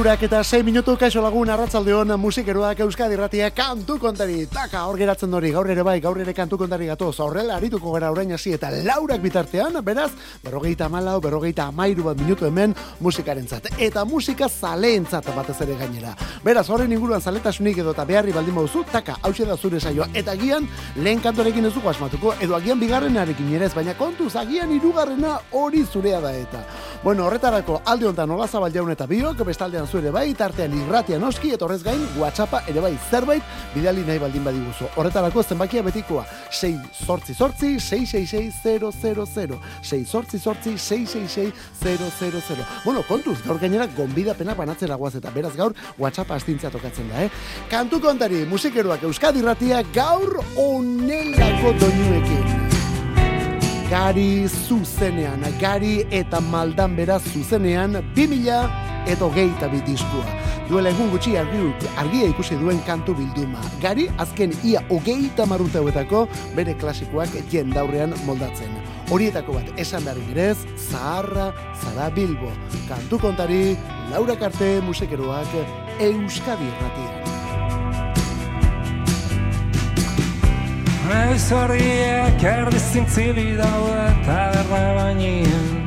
Irurak eta 6 minutu kaixo lagun arratzaldeon musikeroak Euskadi Ratia kantu kontari. Taka hor geratzen dori gaur ere bai, gaur ere kantu kontari gatoz. Horrela arituko gara orain hasi eta laurak bitartean, beraz, berrogeita malau, berrogeita amairu bat minutu hemen musikarentzat. Eta musika zaleentzat batez ere gainera. Beraz, horren inguruan zaletasunik edo eta beharri baldin mauzu, taka, hause da zure saioa. Eta gian, lehen kantorekin ez dugu asmatuko, edo agian bigarrenarekin ere ez, baina kontuz, agian irugarrena hori zurea da eta. Bueno, horretarako alde honetan nola zabal jaun eta biok, bestaldean zure bai, tartean irratia noski, eta horrez gain, WhatsAppa ere bai zerbait, bidali nahi baldin badiguzu. Horretarako zenbakia betikoa, 6 sortzi sortzi, 666 6 sortzi sortzi, 666 Bueno, kontuz, gaur gainera gombida pena banatzera guaz, eta beraz gaur WhatsAppa astintzea tokatzen da, eh? Kantu kontari, musikeroak Euskadi irratia gaur onelako doinuekin gari zuzenean, gari eta maldan beraz zuzenean, 2000 eta hogeita bitiskua. Duela egun gutxi argia ikusi duen kantu bilduma. Gari, azken ia hogeita marruteuetako bere klasikoak jendaurrean moldatzen. Horietako bat, esan dari girez, Zaharra, Zara Bilbo. Kantu kontari, Laura Karte, musikeroak, Euskadi Erratian. Naiz horriak erdi zintzili daude taberna bainien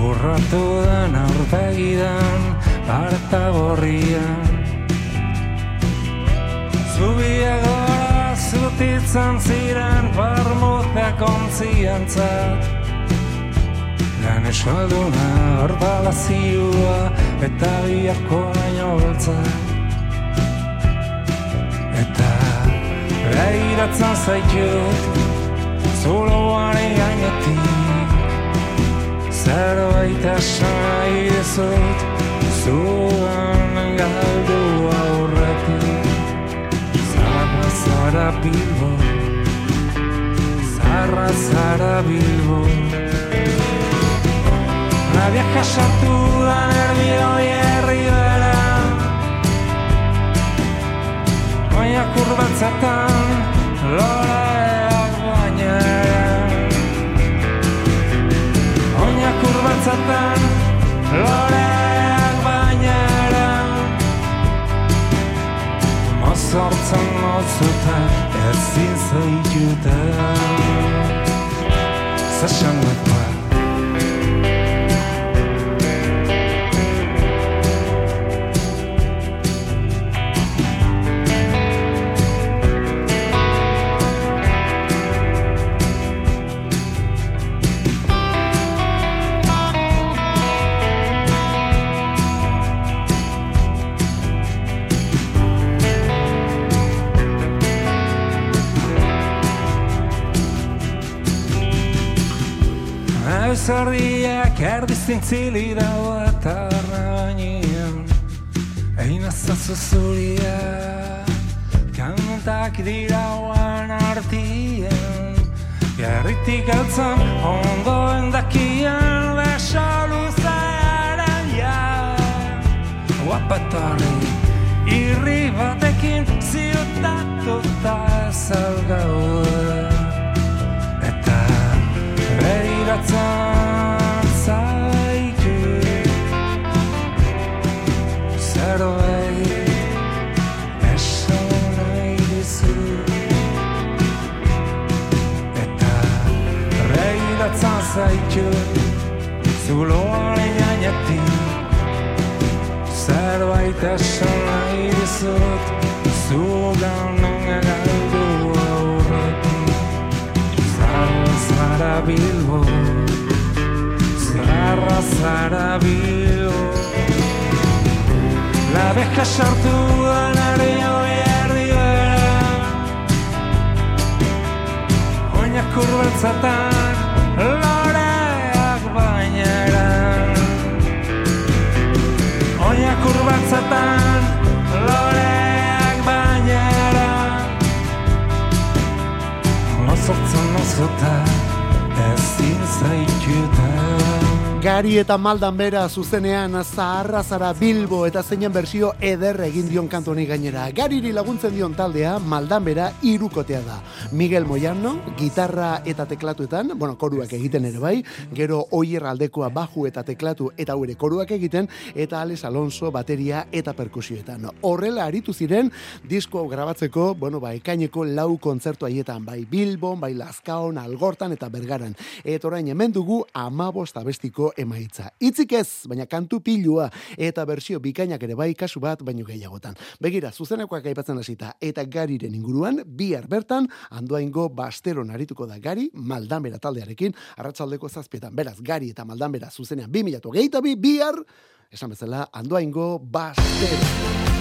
Urratu den aurpegidan parta gorrian. Zubia gora zutitzen ziren parmuzeak ontziantzat Lan esalduna hor balazioa eta biharko baino beltzak Begiratzen zaitut Zuloari gainetik Zerbait nahi dezut Zuan galdu aurretik Zarra zara bilbo Zarra zara bilbo La vieja sartu da nervio hierri bera Baina kurbatzatan loreak Oina kurbatzatan loreak bainera. Mozortzen mozutan ezin zaitutan Zasan bat Zordiak erdi zintzili dago eta barna bainian Egin azazu zuria Kantak dira oan artien Gerritik altzan ondoen dakian Beso luzearen ja Guapatorri irri batekin ziutatuta ez algauda begiratzen zaitu Zuloaren gainetik. Zerbait esan nahi dizut. Zugan nonga Zara bilbo. Zara zara bilbo. La beja sartu anare hoi erdi bera. Oina kurbatzatan loreak bainera Oia kurbatzatan loreak bainera Mozortzen mozuta Gari eta maldan bera zuzenean zaharra zara Bilbo eta zeinen bersio eder egin dion kantoni gainera. Gariri laguntzen dion taldea maldan bera irukotea da. Miguel Moyano, gitarra eta teklatuetan, bueno, koruak egiten ere bai, gero oier aldekoa baju eta teklatu eta ure koruak egiten, eta Alex Alonso bateria eta perkusioetan. Horrela aritu ziren, disko grabatzeko, bueno, bai, kaineko lau kontzertu haietan, bai Bilbon, bai Lazkaon, Algortan eta Bergaran. Eta orain hemen dugu amabost abestiko emaitza. Itzik ez, baina kantu pilua eta bersio bikainak ere bai kasu bat baino gehiagotan. Begira, zuzenekoak aipatzen hasita eta gariren inguruan, bihar bertan, andoaingo bastero narituko da gari, maldanbera taldearekin, arratsaldeko zazpietan. Beraz, gari eta maldanbera zuzenean 2008 bi, bihar, esan bezala, andoaingo bastero.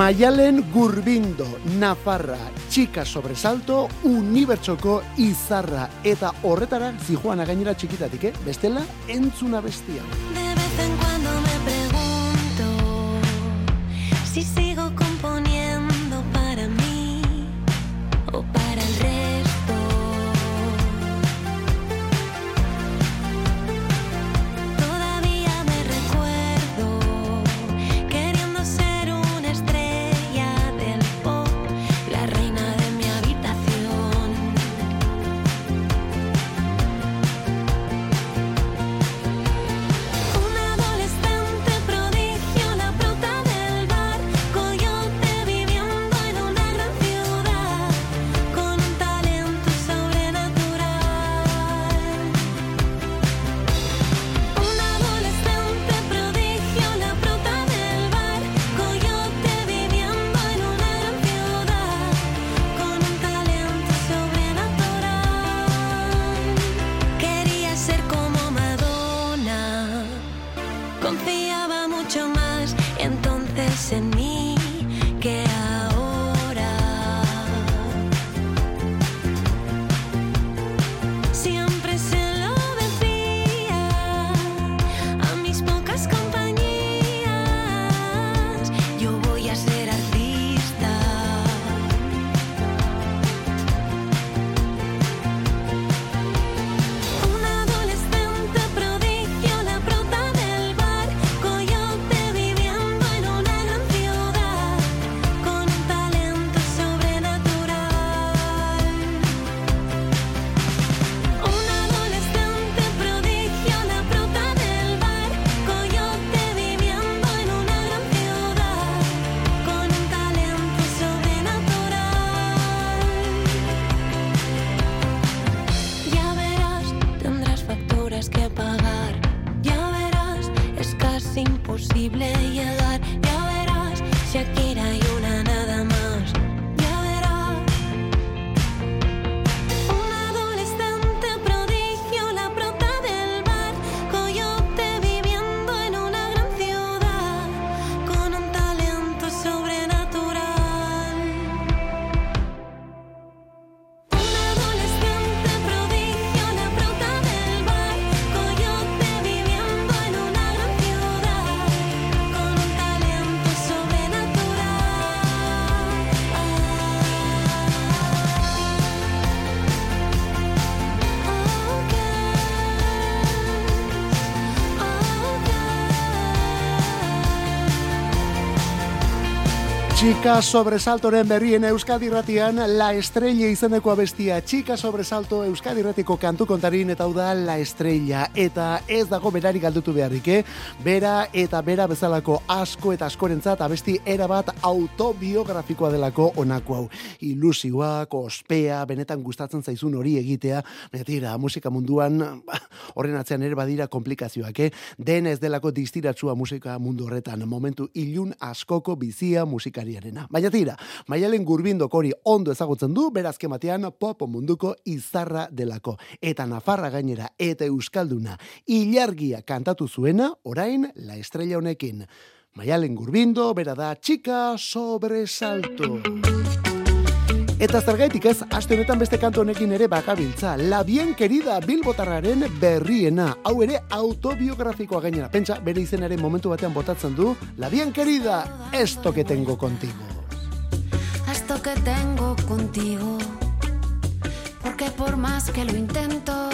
Maialen Gurbindo, Nafarra, Txika Sobresalto, Unibertsoko Izarra. Eta horretara, zijoan gainera txikitatik, eh? Bestela, entzuna bestia. De vez en cuando me pregunto si sigo Txika sobresaltoren berrien Euskadi Ratian La Estrella izeneko abestia Txika sobresalto Euskadi Ratiko kantu kontarin eta da La Estrella. Eta ez dago berari galdutu beharrik eh? bera eta bera bezalako asko eta askorentzat abesti erabat autobiografikoa delako onako hau. Ilusioa, ospea, benetan gustatzen zaizun hori egitea. Betira, musika munduan ba, horren atzean ere badira komplikazioak eh? den ez delako distiratsua musika mundu horretan. Momentu ilun askoko bizia musikariarena. Baina tira, maialen gurbindok hori ondo ezagutzen du, berazke batean pop munduko izarra delako. Eta Nafarra gainera eta Euskalduna ilargia kantatu zuena, orain la estrella honekin. Maialen gurbindo, bera da txika sobresalto. Eta zergaitik ez, aste honetan beste kantu honekin ere bakabiltza. La bien querida Bilbotarraren berriena. Hau ere autobiografikoa gainera. Pentsa, bere izenaren momentu batean botatzen du. La bien querida, esto que tengo contigo. Esto que tengo contigo, porque por más que lo intento,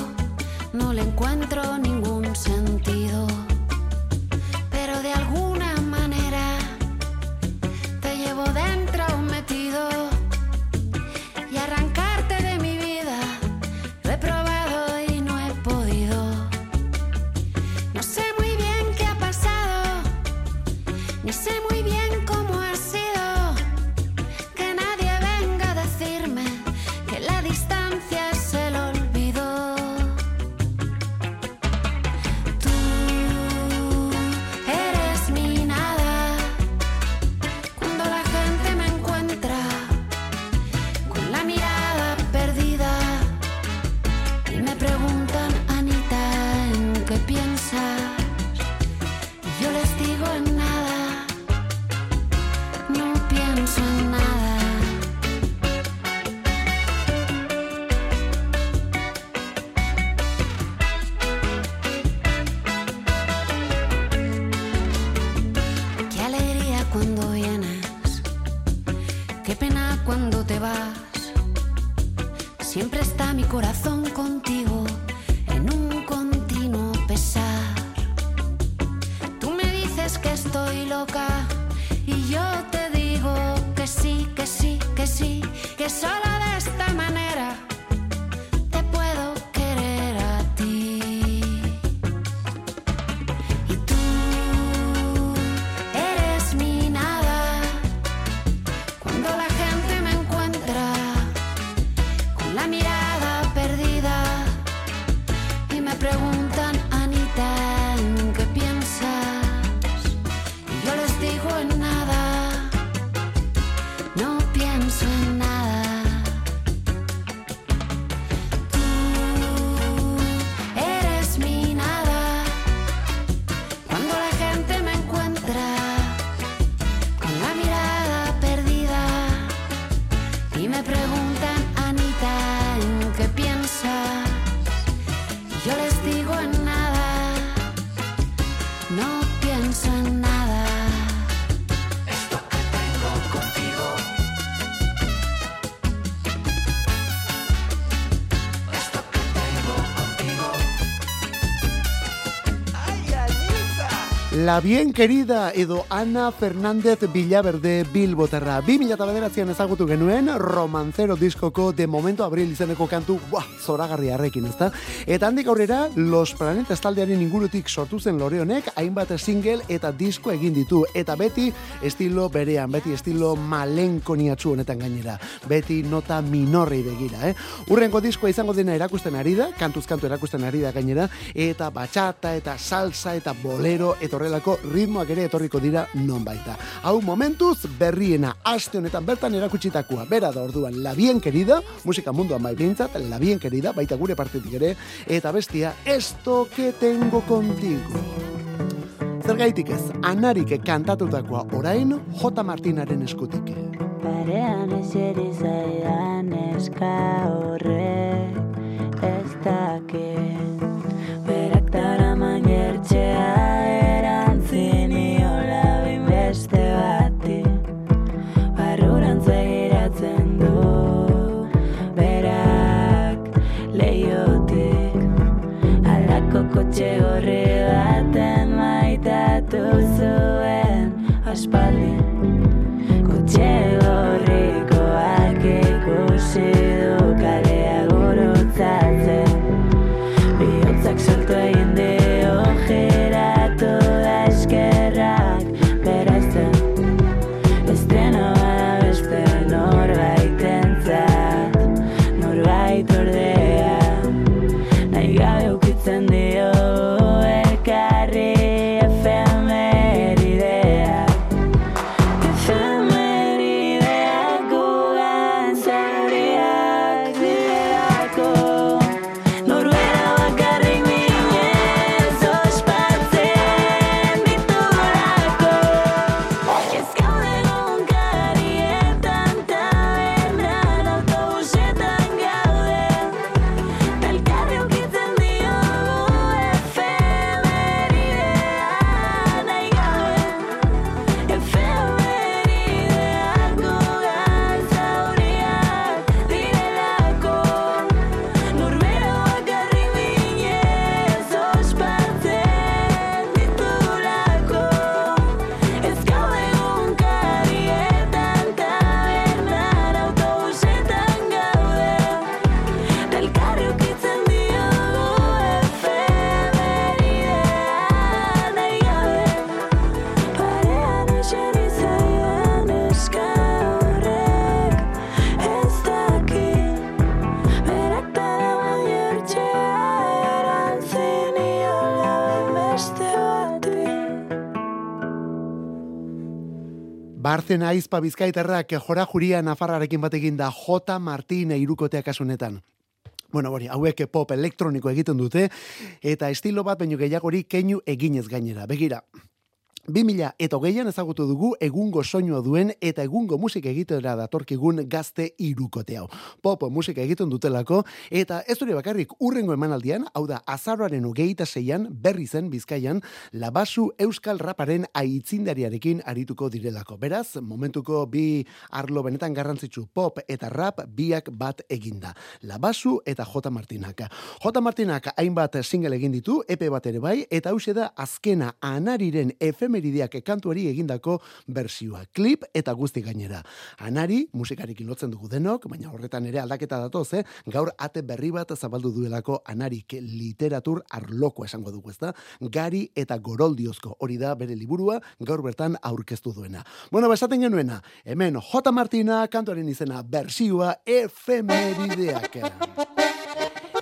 no le encuentro ningún sentido. Pero de alguna La bien querida edo Ana Fernández Villaverde Bilbotarra. 2009an ezagutu genuen romancero diskoko de momento abril izeneko kantu, buah, zoragarri harrekin, ezta? Eta handik aurrera, Los Planetas taldearen ingurutik sortu zen lore honek, hainbat single eta disko egin ditu. Eta beti estilo berean, beti estilo malenkoniatzu honetan gainera. Beti nota minorrei begira, eh? Urrengo diskoa izango dena erakusten ari da, kantuz kantu erakusten ari da gainera, eta bachata, eta salsa, eta bolero, eta horrelako ritmoak ere etorriko dira non baita. Hau momentuz berriena aste honetan bertan erakutsitakoa. Bera da orduan La Bien Querida, musika munduan bai behintzat, La Bien Querida, baita gure partetik ere, eta bestia Esto que tengo contigo. Zergaitik ez, anarik kantatutakoa orain J. Martinaren eskutik. Parean eseri zaidan eska horrek ez dakit Berak daraman jertxea aspaldi. Kotxe gorrikoak ikusi Barzena aizpa bizkaiterrak jora juria nafarrarekin batekin da J. Martine irukotea kasunetan. Bueno, hori, hauek pop elektroniko egiten dute, eta estilo bat baino gehiagori keinu eginez gainera. Begira, 2000 eta hogeian ezagutu dugu egungo soinua duen eta egungo musika egitera datorkigun gazte irukote hau. Pop musika egiten dutelako eta ez dure bakarrik urrengo emanaldian, hau da azaroaren hogeita zeian berri zen bizkaian labasu euskal raparen aitzindariarekin arituko direlako. Beraz, momentuko bi arlo benetan garrantzitsu pop eta rap biak bat eginda. Labasu eta J. Martinaka. J. Martinak hainbat single egin ditu, epe bat ere bai, eta hause da azkena anariren efemerideak kantuari egindako bersioa. Klip eta guzti gainera. Anari, musikarekin lotzen dugu denok, baina horretan ere aldaketa datoz, eh? gaur ate berri bat zabaldu duelako anarik literatur arloko esango dugu, ezta? Gari eta goroldiozko hori da bere liburua, gaur bertan aurkeztu duena. Bueno, besaten genuena, hemen J. Martina kantuaren izena bersioa efemerideak.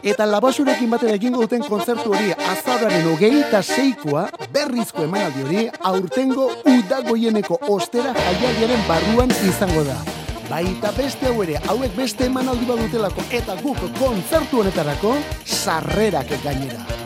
Eta labasurekin batera egingo duten kontzertu hori azararen hogeita seikoa berrizko emanaldi hori aurtengo udagoieneko ostera jaialdiaren barruan izango da. Baita beste hau ere, hauek beste emanaldi badutelako eta guk kontzertu honetarako sarrerak gainera.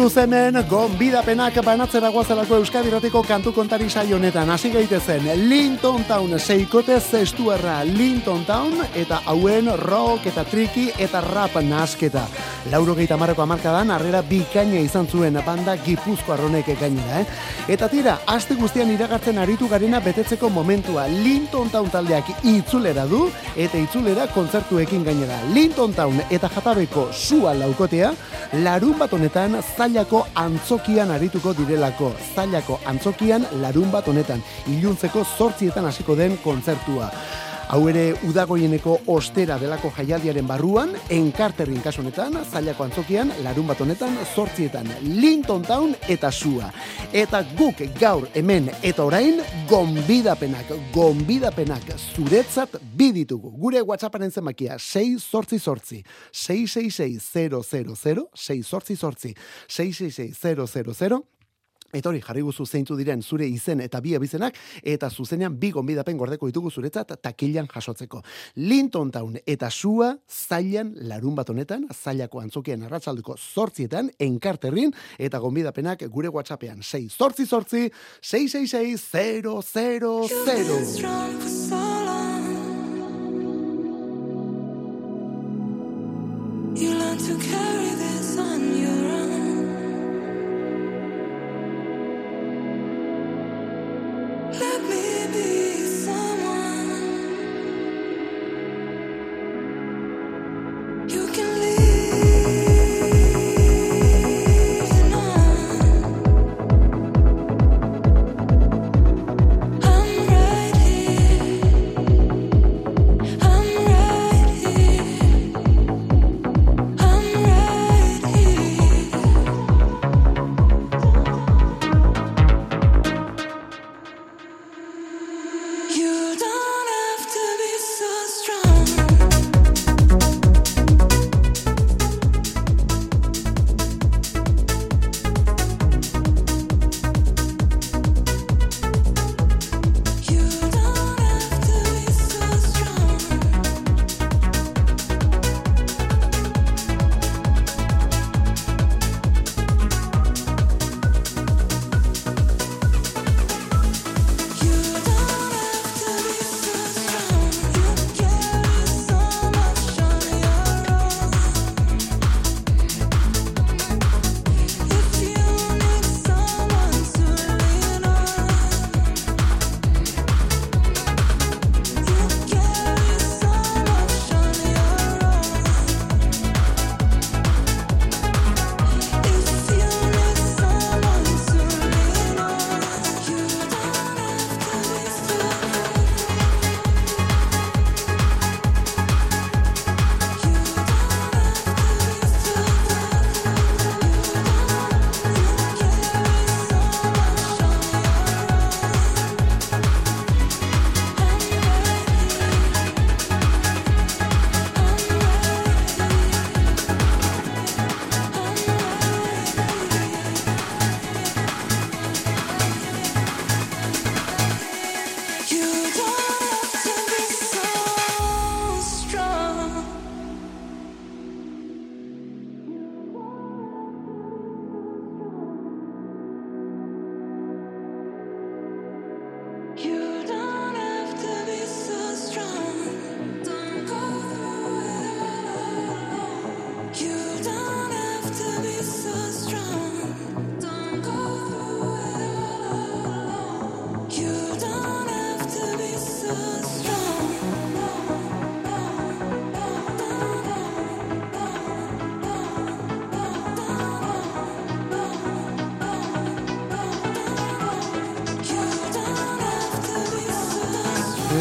Kontuz hemen, gonbidapenak banatzera guazelako Euskadiratiko kantu kontari saio honetan. Hasi gaitezen, Linton Town seikote zestuerra Linton Town eta hauen rock eta triki eta rap nasketa. Lauro gehieta marreko amarkadan, arrera bikaina izan zuen banda gipuzko arronek gainera, eh? Eta tira, aste guztian iragartzen aritu garena betetzeko momentua. Linton Town taldeak itzulera du eta itzulera kontzertuekin gainera. Linton Town eta jatabeko sua laukotea, larun bat honetan zailako antzokian arituko direlako. Zailako antzokian larun bat honetan. Iluntzeko zortzietan hasiko den kontzertua. Hau ere udagoieneko ostera delako jaialdiaren barruan, enkarterrin kasu honetan, zailako antzokian, larun bat honetan, zortzietan, Linton Town eta Sua. Eta guk gaur hemen eta orain, gonbidapenak, gonbidapenak zuretzat biditugu. Gure WhatsApparen zenbakia, 6 sortzi sortzi, 666 6 sortzi sortzi, 666 Eta hori, jarri guzu zeintu diren zure izen eta bi abizenak, eta zuzenean bi gonbidapen gordeko ditugu zuretzat takilan jasotzeko. Linton Town eta sua zailan larun bat honetan, zailako antzokian arratsaldeko zortzietan, enkarterrin, eta gonbidapenak gure whatsappean 6 zortzi zortzi, 666 000.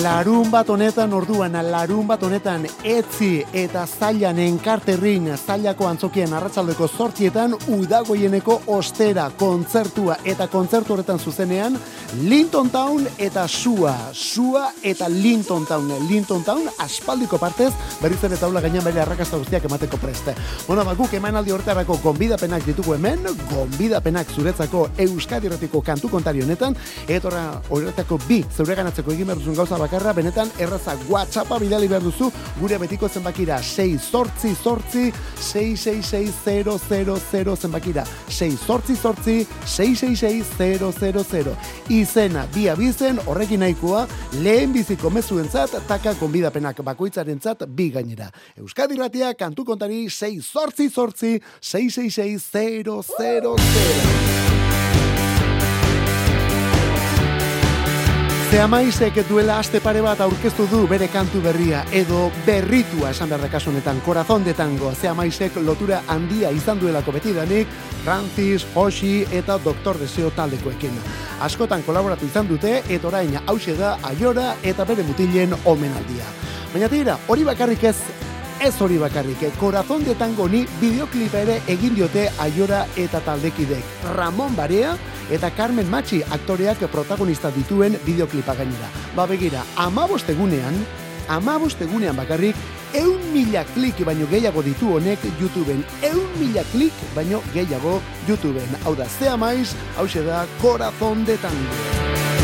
Larun bat honetan orduan, larun bat honetan etzi eta zailan enkarterrin zailako antzokian arratsaldeko sortietan udagoieneko ostera kontzertua eta kontzertu horretan zuzenean Linton Town eta Sua, Sua eta Linton Town, Linton Town aspaldiko partez berriz ere taula gainean bere arrakasta guztiak emateko preste. Bueno, bakuk emanaldi horretarako gonbidapenak ditugu hemen, gonbidapenak zuretzako Euskadi Erratiko kantu kontari honetan, etorra horretako bi zeure ganatzeko egin behar duzun gauza bakarra, benetan erraza WhatsAppa bidali behar duzu, gure betiko zenbakira 6 sortzi sortzi 666000 zenbakira. 6 sortzi sortzi 666000 izena bi abizen horrekin nahikoa lehen biziko mezuentzat taka konbidapenak bakoitzarentzat bi gainera. Euskadi Ratia kantu kontari 6 sortzi sortzi 666000 Zeamaizek duela aste pare bat aurkeztu du bere kantu berria edo berritua esan behar kasu honetan Corazón de Tango. Zeamaizek lotura handia izan duelako betidanik Francis, Hoshi eta Doktor Deseo taldekoekin. Askotan kolaboratu izan dute eta orain hause da Aiora eta bere mutilen omenaldia. Baina tira, hori bakarrik ez ez hori bakarrik, Corazón de Tango ni bideoklipa ere egin diote Aiora eta taldekidek. Ramon Barea eta Carmen Machi aktoreak protagonista dituen bideoklipa gainera. Ba begira, amabostegunean, amabostegunean bakarrik, eun mila klik baino gehiago ditu honek YouTubeen. Eun mila klik baino gehiago YouTubeen. Hau da, zea maiz, hau da, Corazón de Tango.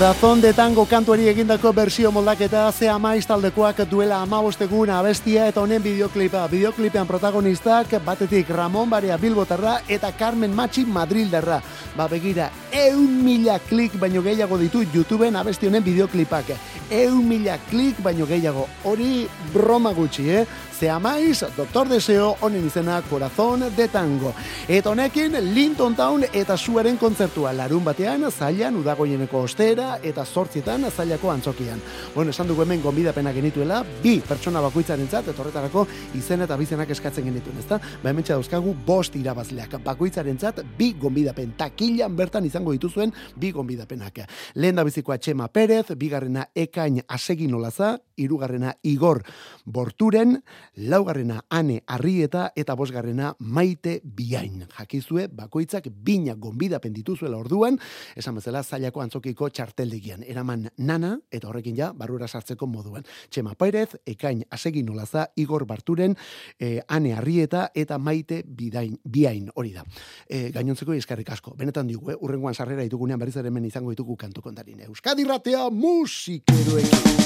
Corazón de tango kantuari egindako bersio moldaketa ze amaiz taldekoak duela amabostegun abestia eta honen bideoklipa. Bideoklipean protagonistak batetik Ramon Barea Bilbotarra eta Carmen Machi Madrildarra. Ba begira, eun mila klik baino gehiago ditu YouTubeen abesti honen bideoklipak. Eun mila klik baino gehiago. Hori broma gutxi, eh? Ze amaiz, Doktor Deseo, honen izena Corazón de Tango. Eta honekin, Linton Town eta suaren kontzertua larun batean, zailan udagoieneko oste batera eta zortzietan zailako antzokian. Bueno, esan dugu hemen gonbidapena genituela, bi pertsona bakoitzaren zat, eta horretarako izen eta bizenak eskatzen genituen, ezta? Ba, hemen dauzkagu bost irabazleak. Bakoitzaren zat, bi gonbidapen. Takilan bertan izango dituzuen bi gonbidapenak. Lehen da bizikoa Txema Perez, bigarrena Ekain Asegin Olaza, irugarrena Igor Borturen, laugarrena Ane Arrieta eta bosgarrena Maite Biain. Jakizue, bakoitzak bina gonbidapen dituzuela orduan, esan bezala zailako antzokiko txarteldegian. Eraman nana, eta horrekin ja, barrura sartzeko moduan. Txema Perez, Ekain Asegin Olaza, Igor Barturen, e, Ane Arrieta eta Maite Bidain, Biain hori da. E, gainontzeko eskarrik asko. Benetan digu, eh? urrengoan sarrera ditugunean berriz ere hemen izango ditugu kantu kontarin. Euskadi ratea musikeroekin.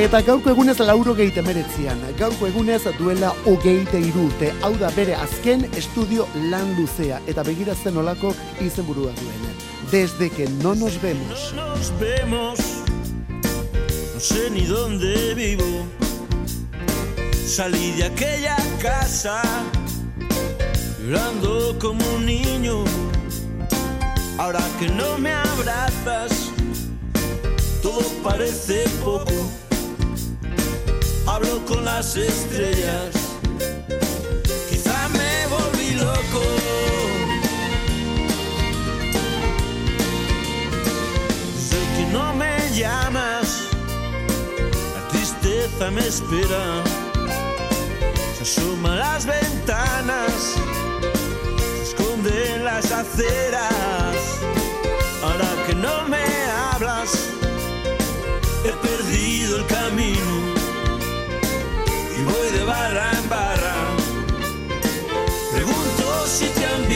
Eta gaurko egunez lauro geite meretzian, gaurko egunez duela ogeite irurte, hau da bere azken estudio lan luzea, eta begiratzen olako izenburua duen. Desde que no nos vemos. No nos vemos, no sé ni dónde vivo. Salí de aquella casa, llorando como un niño. Ahora que no me abrazas, todo parece poco. Hablo con las estrellas, quizá me volví loco. Desde que no me llamas, la tristeza me espera. Se asoman las ventanas, se esconden las aceras.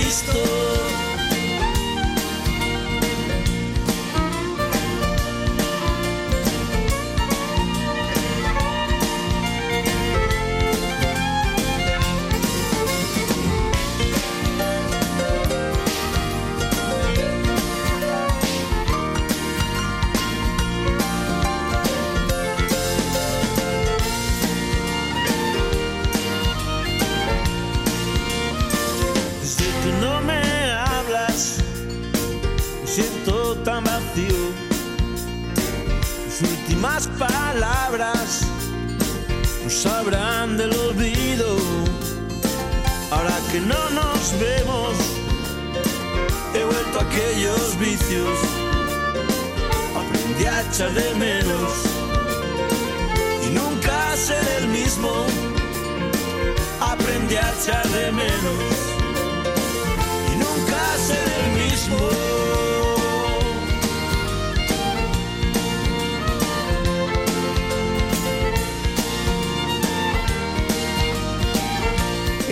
estou. Aprendí a echar de menos y nunca seré el mismo. Aprendí a echar de menos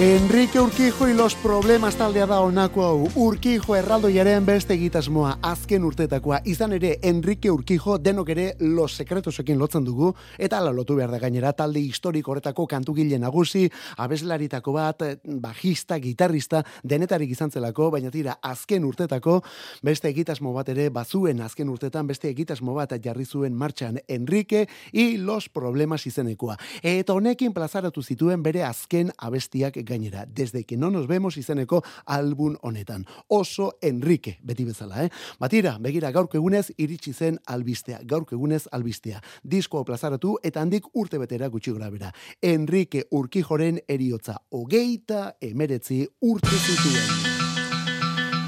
Enrique Urquijo y los problemas taldea da honako hau. Urquijo erraldoiaren beste egitasmoa azken urtetakoa. Izan ere Enrique Urquijo denok ere los sekretosekin lotzen dugu eta ala lotu behar da gainera talde historiko horretako kantugile nagusi, abeslaritako bat, bajista, gitarrista, denetarik izan zelako, baina tira azken urtetako beste egitasmo bat ere bazuen azken urtetan beste egitasmo bat jarri zuen martxan Enrique y los problemas izenekoa. Eta honekin plazaratu zituen bere azken abestiak gainera. Desde que no nos vemos izeneko album honetan. Oso Enrique, beti bezala, eh? Batira, begira gaurko egunez iritsi zen albistea. Gaurko egunez albistea. Diskoa plazaratu eta handik urte betera gutxi gora bera. Enrique Urquijoren eriotza. Hogeita emeretzi urte zituen.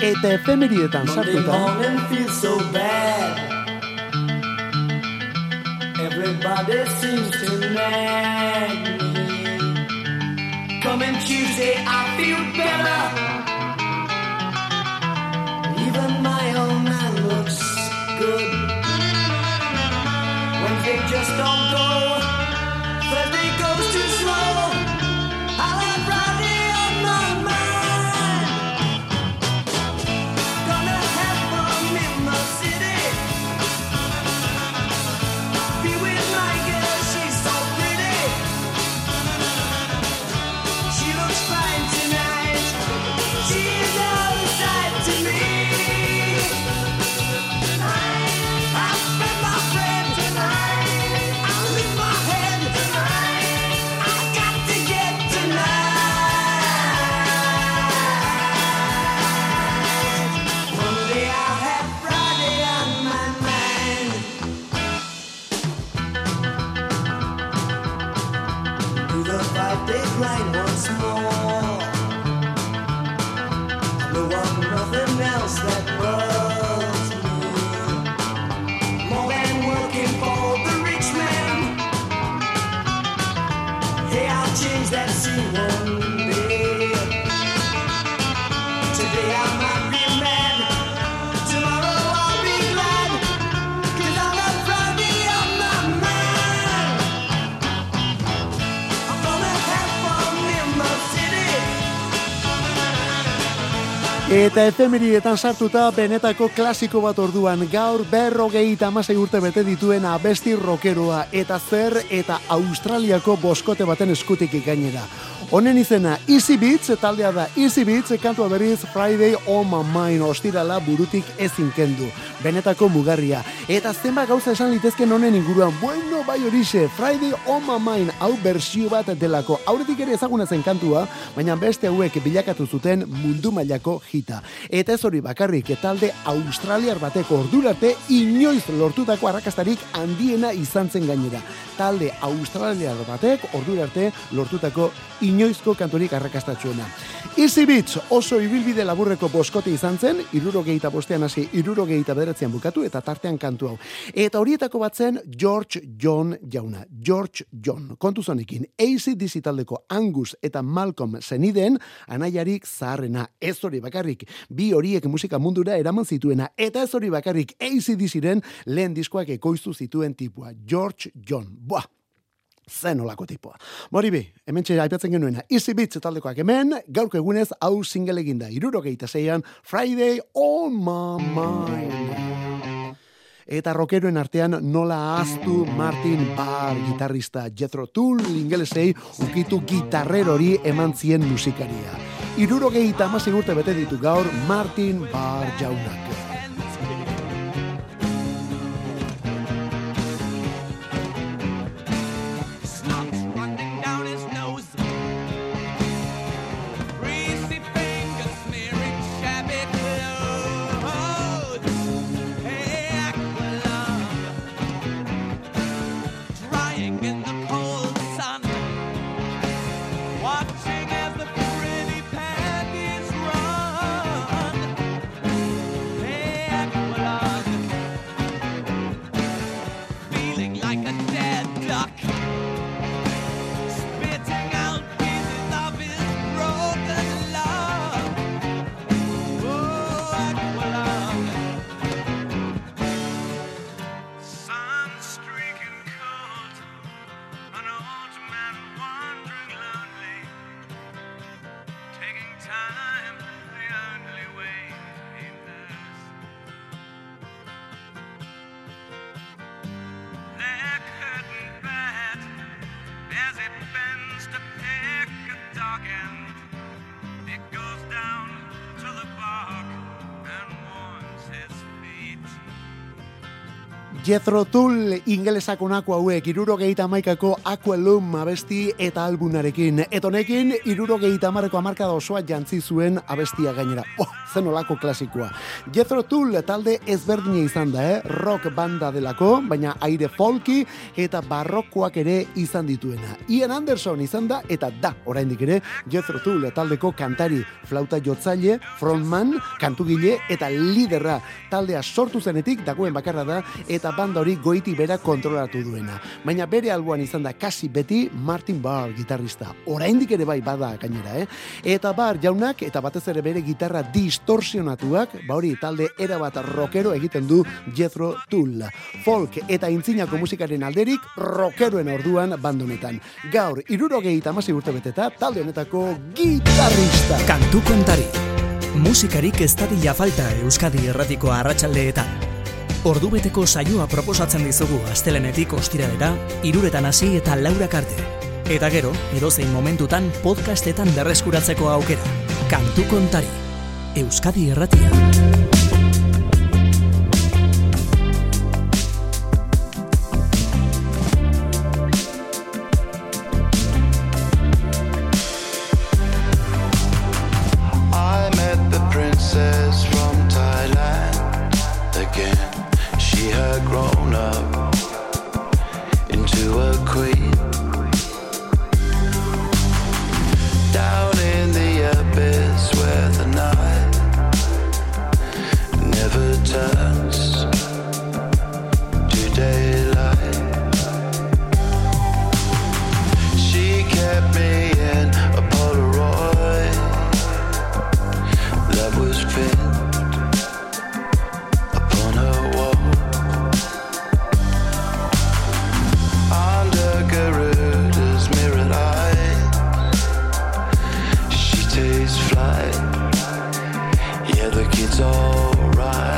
Eta efemerietan Monday sartuta, so. Everybody seems to nag me. Coming Tuesday, I feel better. Even my old man looks good. Wednesday just don't go. Eta efemerietan sartuta benetako klasiko bat orduan gaur berrogei tamasei urte bete dituen abesti rokeroa eta zer eta Australiako boskote baten eskutik gainera. Honen izena Easy Beats taldea da Easy Beats kantua berriz Friday on my mind ostirala burutik ezin kendu. Benetako mugarria. Eta zenba gauza esan litezken honen inguruan. Bueno, bai horixe, Friday on my mind hau bersio bat delako. Aurretik ere ezaguna zen kantua, baina beste hauek bilakatu zuten mundu mailako hita. Eta ez hori bakarrik, talde australiar bateko ordurarte inoiz lortutako arrakastarik handiena izan zen gainera. Talde australiar batek ordurarte lortutako inoizko kantorik arrakastatxuena. Easy Beats oso ibilbide laburreko boskote izan zen, irurogeita bostean hasi, irurogeita bederatzean bukatu, eta tartean kantu hau. Eta horietako bat zen George John jauna. George John. Kontu zonekin, ACDC taldeko Angus eta Malcolm zeniden, anaiarik zaharrena. Ez hori bakarrik, bi horiek musika mundura eraman zituena, eta ez hori bakarrik ACDC-ren lehen diskoak ekoiztu zituen tipua. George John. Buah, zen olako tipoa. Mori bi, hemen txera aipatzen genuena, Easy Beats taldekoak hemen, gaurko egunez hau single eginda, irurogeita zeian, Friday on my mind. Eta rockeroen artean nola ahaztu Martin Barr, gitarrista Jethro Tull, ingelesei, ukitu gitarrer hori eman zien musikaria. Irurogeita amasei urte bete ditu gaur Martin Barr jaunak. Jethro Tull ingelesak onako hauek irurogeita amaikako Aqualum abesti eta albunarekin. Eta honekin irurogeita amareko amarkada osoa jantzi zuen abestia gainera. Oh, zen olako klasikoa. Jethro Tull talde ezberdina izan da, eh? rock banda delako, baina aire folki eta barrokoak ere izan dituena. Ian Anderson izan da eta da oraindik ere Jethro Tull taldeko kantari, flauta jotzaile, frontman, kantugile eta liderra taldea sortu zenetik dagoen bakarra da eta banda hori goiti bera kontrolatu duena. Baina bere alboan izan da kasi beti Martin Barr gitarrista. Oraindik ere bai bada gainera, eh? Eta Barr jaunak eta batez ere bere gitarra distorsionatuak, ba hori talde erabat rockero egiten du Jethro Tull. Folk eta intzinako musikaren alderik rockeroen orduan bandonetan. Gaur, irurogeita amasi urte beteta, talde honetako gitarrista. Kantu kontari. Musikarik ez dadila falta Euskadi erratiko arratsaldeetan. Ordubeteko saioa proposatzen dizugu astelenetik ostiralera, iruretan hasi eta laurak arte. Eta gero, edozein momentutan podcastetan berreskuratzeko aukera. Kantu kontari. Euskadi erratia. it's alright.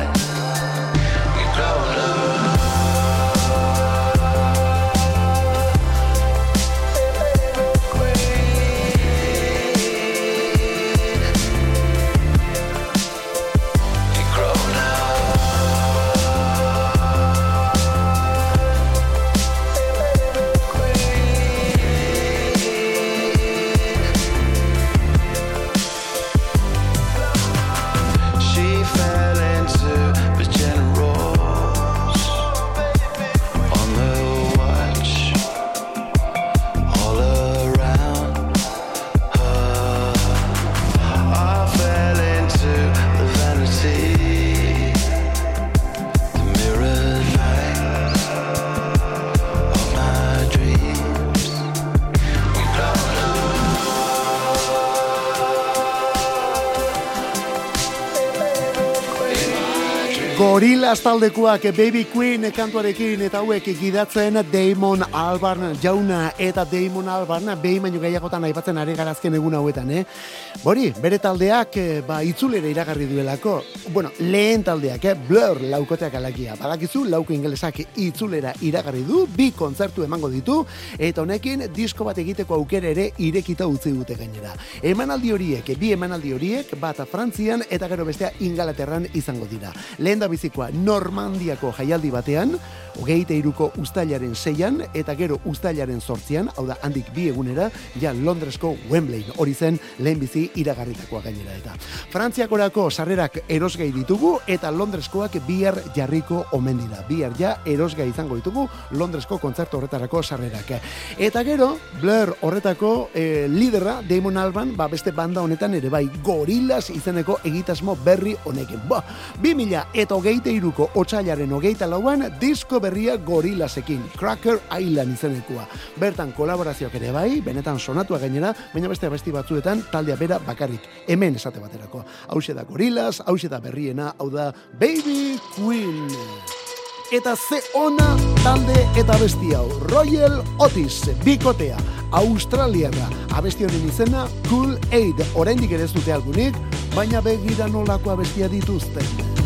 Gorillaz taldekoak Baby Queen kantuarekin eta hauek gidatzen Damon Albarn jauna eta Damon Albarn behin baino gehiagotan aipatzen ari garazken egun hauetan, eh? Bori, bere taldeak eh, ba, itzulera iragarri duelako. Bueno, lehen taldeak, eh? Blur laukoteak alakia. Badakizu, lauko ingelesak itzulera iragarri du, bi kontzertu emango ditu, eta honekin disko bat egiteko aukera ere irekita utzi dute gainera. Emanaldi horiek, bi emanaldi horiek, bat Frantzian eta gero bestea Ingalaterran izango dira. Lehen da bizikoa Normandiako jaialdi batean, hogeita iruko ustailaren seian, eta gero ustailaren sortzian, hau da handik bi egunera, ja Londresko Wembley hori zen lehen bizi iragarritakoa gainera eta. Frantziakorako sarrerak erosgai ditugu eta Londreskoak bihar jarriko omen dira. Bihar ja erosgai izango ditugu Londresko kontzertu horretarako sarrerak. Eta gero, Blur horretako eh, lidera Damon Alban, ba beste banda honetan ere bai Gorillaz izeneko egitasmo berri honekin. Ba, 2000 eta hogeita iruko otxailaren hogeita lauan disko berria Gorillasekin, Cracker Island izenekoa. Bertan kolaborazioak ere bai, benetan sonatua gainera, baina beste abesti batzuetan taldea bera bakarrik. Hemen esate baterako. Hau da Gorillaz, hau da berriena, hau da Baby Queen. Eta ze ona talde eta abesti hau. Royal Otis, bikotea, Australiara. Abesti honen izena Cool Aid. Oraindik ere ez dute algunik, baina begira nolako abestia dituzten.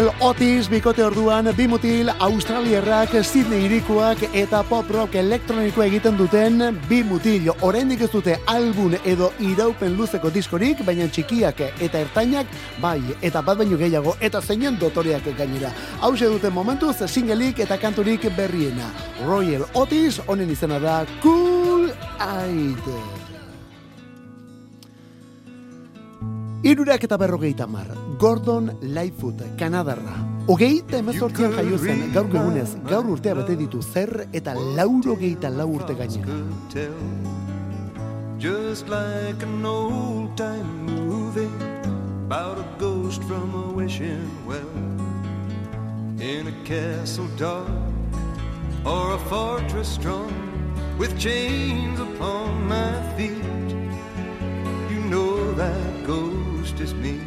Royal Otis bikote orduan bimutil australierrak Sydney irikuak eta pop rock elektronikoa egiten duten bimutil. Oraindik ez dute album edo iraupen luzeko diskorik, baina txikiak eta ertainak bai eta bat baino gehiago eta zeinen dotoreak gainera. Hau duten momentuz singelik eta kanturik berriena. Royal Otis honen izena da Cool Aid. Irurak eta berrogeita mar, Gordon Lightfoot, Kanadarra. Hogeita emezortzian jaio zen, gaur egunez, gaur urtea bete ditu zer eta lauro geita lau urte gainera. Just like an old time movie about a ghost from a wishing well in a castle dark or a fortress strong with chains upon my feet. You know that ghost is me,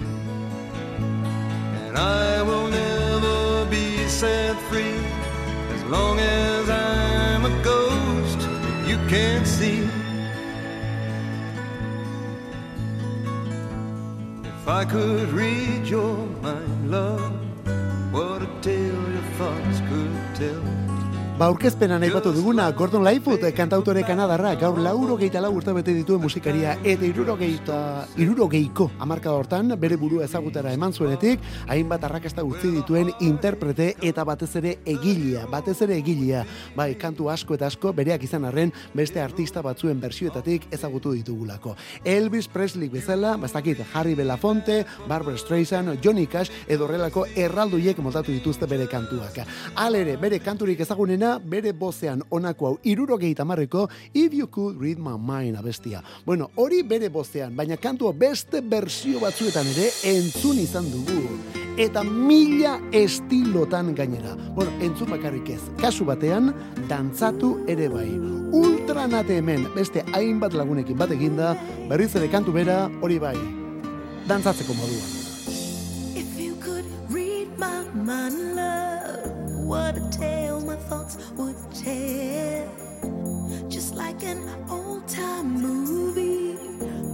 and I will never be set free as long as I'm a ghost you can't see. If I could read your mind, love, Ba, aurkezpenan aipatu duguna, Gordon Lightfoot, kantautore kanadarra, gaur lauro geita lau urte bete dituen musikaria, eta iruro geita, iruro geiko, amarka hortan, bere burua ezagutara eman zuenetik, hainbat arrakasta utzi dituen interprete eta batez ere egilea, batez ere egilea, bai, kantu asko eta asko, bereak izan arren, beste artista batzuen bersioetatik ezagutu ditugulako. Elvis Presley bezala, bastakit, Harry Belafonte, Barbara Streisand, Johnny Cash, edo horrelako erraldoiek moldatu dituzte bere kantuak. Alere, bere kanturik ezagunena, bere bozean honako hau irurogeita marreko If You Could Read My Mind abestia. Bueno, hori bere bozean, baina kantua beste bersio batzuetan ere entzun izan dugu. Eta mila estilotan gainera. Bueno, entzun bakarrik ez. Kasu batean, dantzatu ere bai. Ultranate hemen, beste hainbat lagunekin bat eginda, berriz ere kantu bera, hori bai. Dantzatzeko moduan. If you could read my mind, love, what a tale thoughts would tell. Just like an old time movie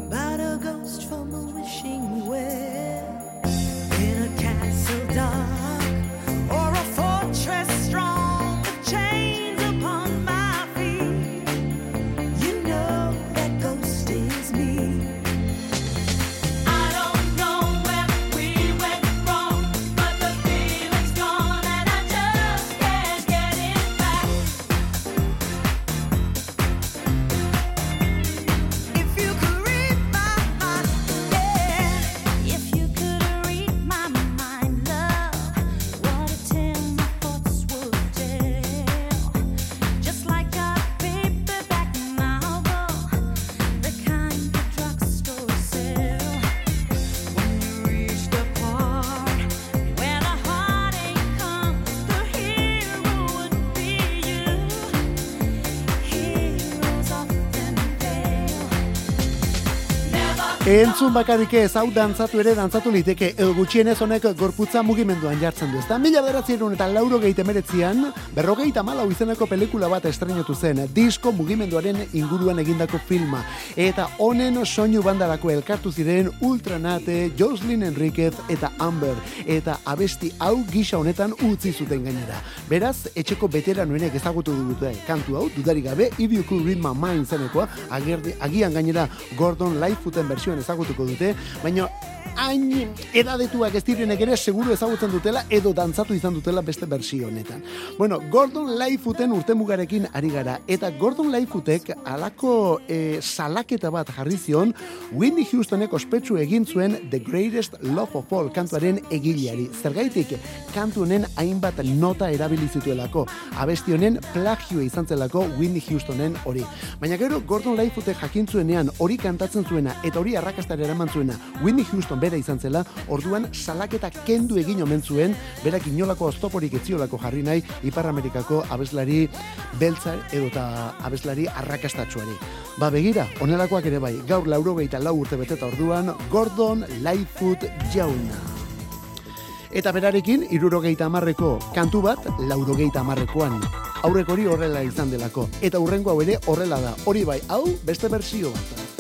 about a ghost from a wishing well. Entzun bakarrik ez hau dantzatu ere dantzatu liteke edo gutxienez honek gorputza mugimenduan jartzen du. Ezta mila bederatziehun eta lauro gehi emeretzian, berrogeita malau izeneko pelikula bat estrenatu zen, disko mugimenduaren inguruan egindako filma. Eta honen soinu bandarako elkartu ziren Ultranate, Jocelyn Enriquez eta Amber. Eta abesti hau gisa honetan utzi zuten gainera. Beraz, etxeko veteranoenek ezagutu dute kantu hau, dudarik gabe, If You Could Read My Mind zenekoa, agerdi, agian gainera Gordon Lightfooten versioan ezagutuko dute, baina hain edadetuak ez direnek ere seguru ezagutzen dutela edo dantzatu izan dutela beste bersio honetan. Bueno, Gordon Lightfooten urtemugarekin ari gara eta Gordon Lightfootek alako e, salaketa bat jarri zion Whitney Houstonek ospetsu egin zuen The Greatest Love of All kantuaren egileari. Zergaitik kantu honen hainbat nota erabili zituelako. Abesti honen plagioa izan zelako Whitney Houstonen hori. Baina gero Gordon Lightfootek jakin zuenean hori kantatzen zuena eta hori arrakastara eraman zuena Whitney Houston bera izan zela, orduan salaketa kendu egin omen zuen, berak inolako oztoporik etziolako jarri nahi Ipar Amerikako abeslari beltza edota abeslari arrakastatsuari. Ba begira, onelakoak ere bai, gaur laurogeita lau urte beteta orduan, Gordon Lightfoot jauna. Eta berarekin, irurogeita amarreko kantu bat, laurogeita amarrekoan. Aurrek hori horrela izan delako. Eta hurrengo hau ere horrela da. Hori bai, hau beste bersio bat.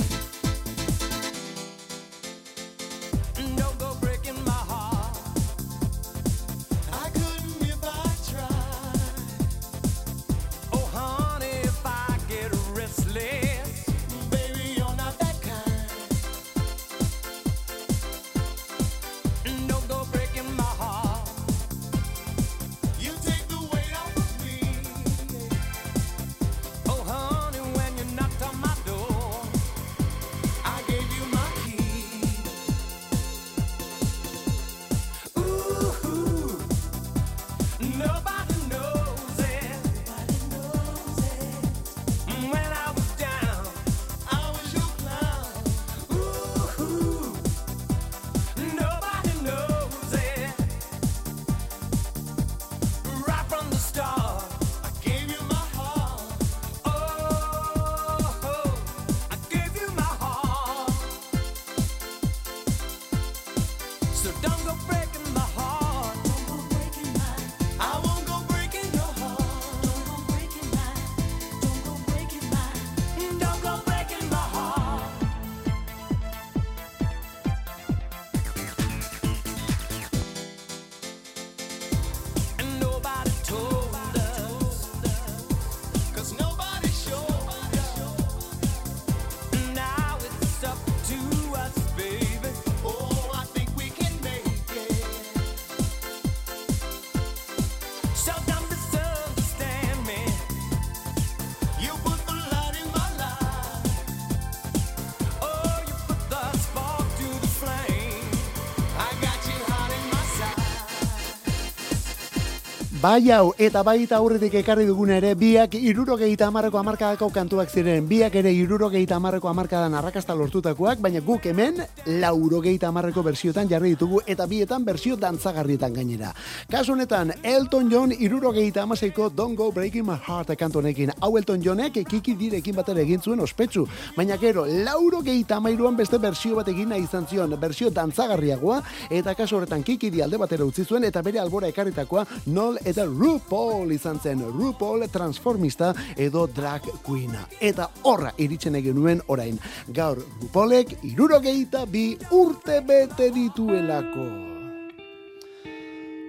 Bai hau, eta baita aurretik ekarri dugun ere, biak irurogeita amarreko amarkadako kantuak ziren, biak ere irurogeita amarreko amarkadan arrakasta lortutakoak, baina guk hemen laurogeita amarreko bersiotan jarri ditugu, eta bietan bersio dantzagarrietan gainera. Kasu honetan, Elton John irurogeita amaseiko Don't Go Breaking My Heart kantu honekin. Hau Elton Johnek kiki direkin batera egin zuen ospetsu, baina gero, laurogeita amairuan beste bersio bat egin nahi izan zion, bersio dantzagarriagoa, eta kasu horretan kiki di alde batera utzi zuen, eta bere albora ekarritakoa Nol eta RuPaul izan zen, RuPaul transformista edo drag queena. Eta horra iritsen egin nuen orain. Gaur RuPaulek irurogeita bi urte bete dituelako.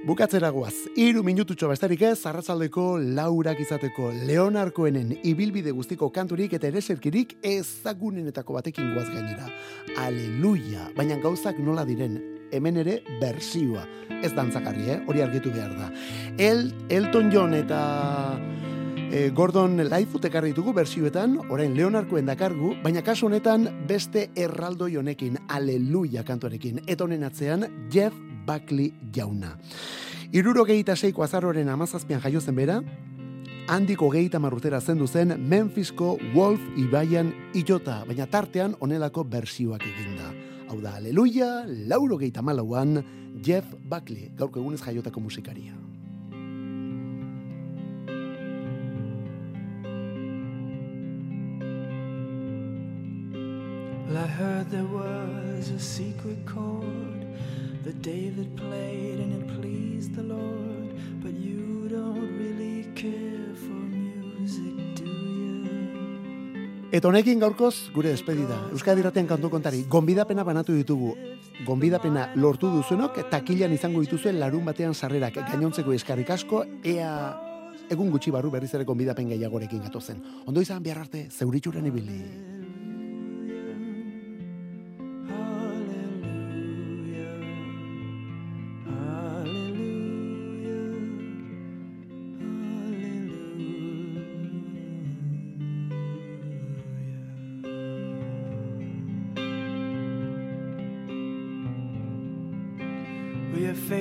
Bukatzera guaz, iru minututxo besterik ez, arratzaldeko laurak izateko Leonarkoenen ibilbide guztiko kanturik eta ereserkirik ezagunenetako batekin guaz gainera. Aleluia, baina gauzak nola diren, hemen ere bersioa. Ez dantzakarri, eh? hori argitu behar da. El, Elton John eta e, Gordon Lightfoot ekarri ditugu bersioetan, orain Leonarkoen dakargu, baina kasu honetan beste erraldoi honekin, aleluia kantuarekin. Eta atzean Jeff Buckley jauna. Iruro gehieta seiko azaroren amazazpian jaio zen bera, handiko gehieta marrutera zendu zen Memphisko Wolf Ibaian Iota, baina tartean onelako bersioak eginda. Hau da, aleluia, lauro gehieta malauan, Jeff Buckley, gaurko egunez jaiotako musikaria. Well, I heard there was a secret chord that David played and it pleased the Lord. But you don't really care for music? Eta honekin gaurkoz gure despedida. Euskadi Ratean kantu kontari, gonbidapena banatu ditugu. Gonbidapena lortu duzuenok, takilan izango dituzuen larun batean sarrerak gainontzeko eskarrik asko, ea egun gutxi barru berriz ere gonbidapen gehiagorekin gatozen. Ondo izan behar arte, zeuritxuren ibili.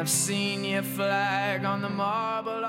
I've seen your flag on the marble.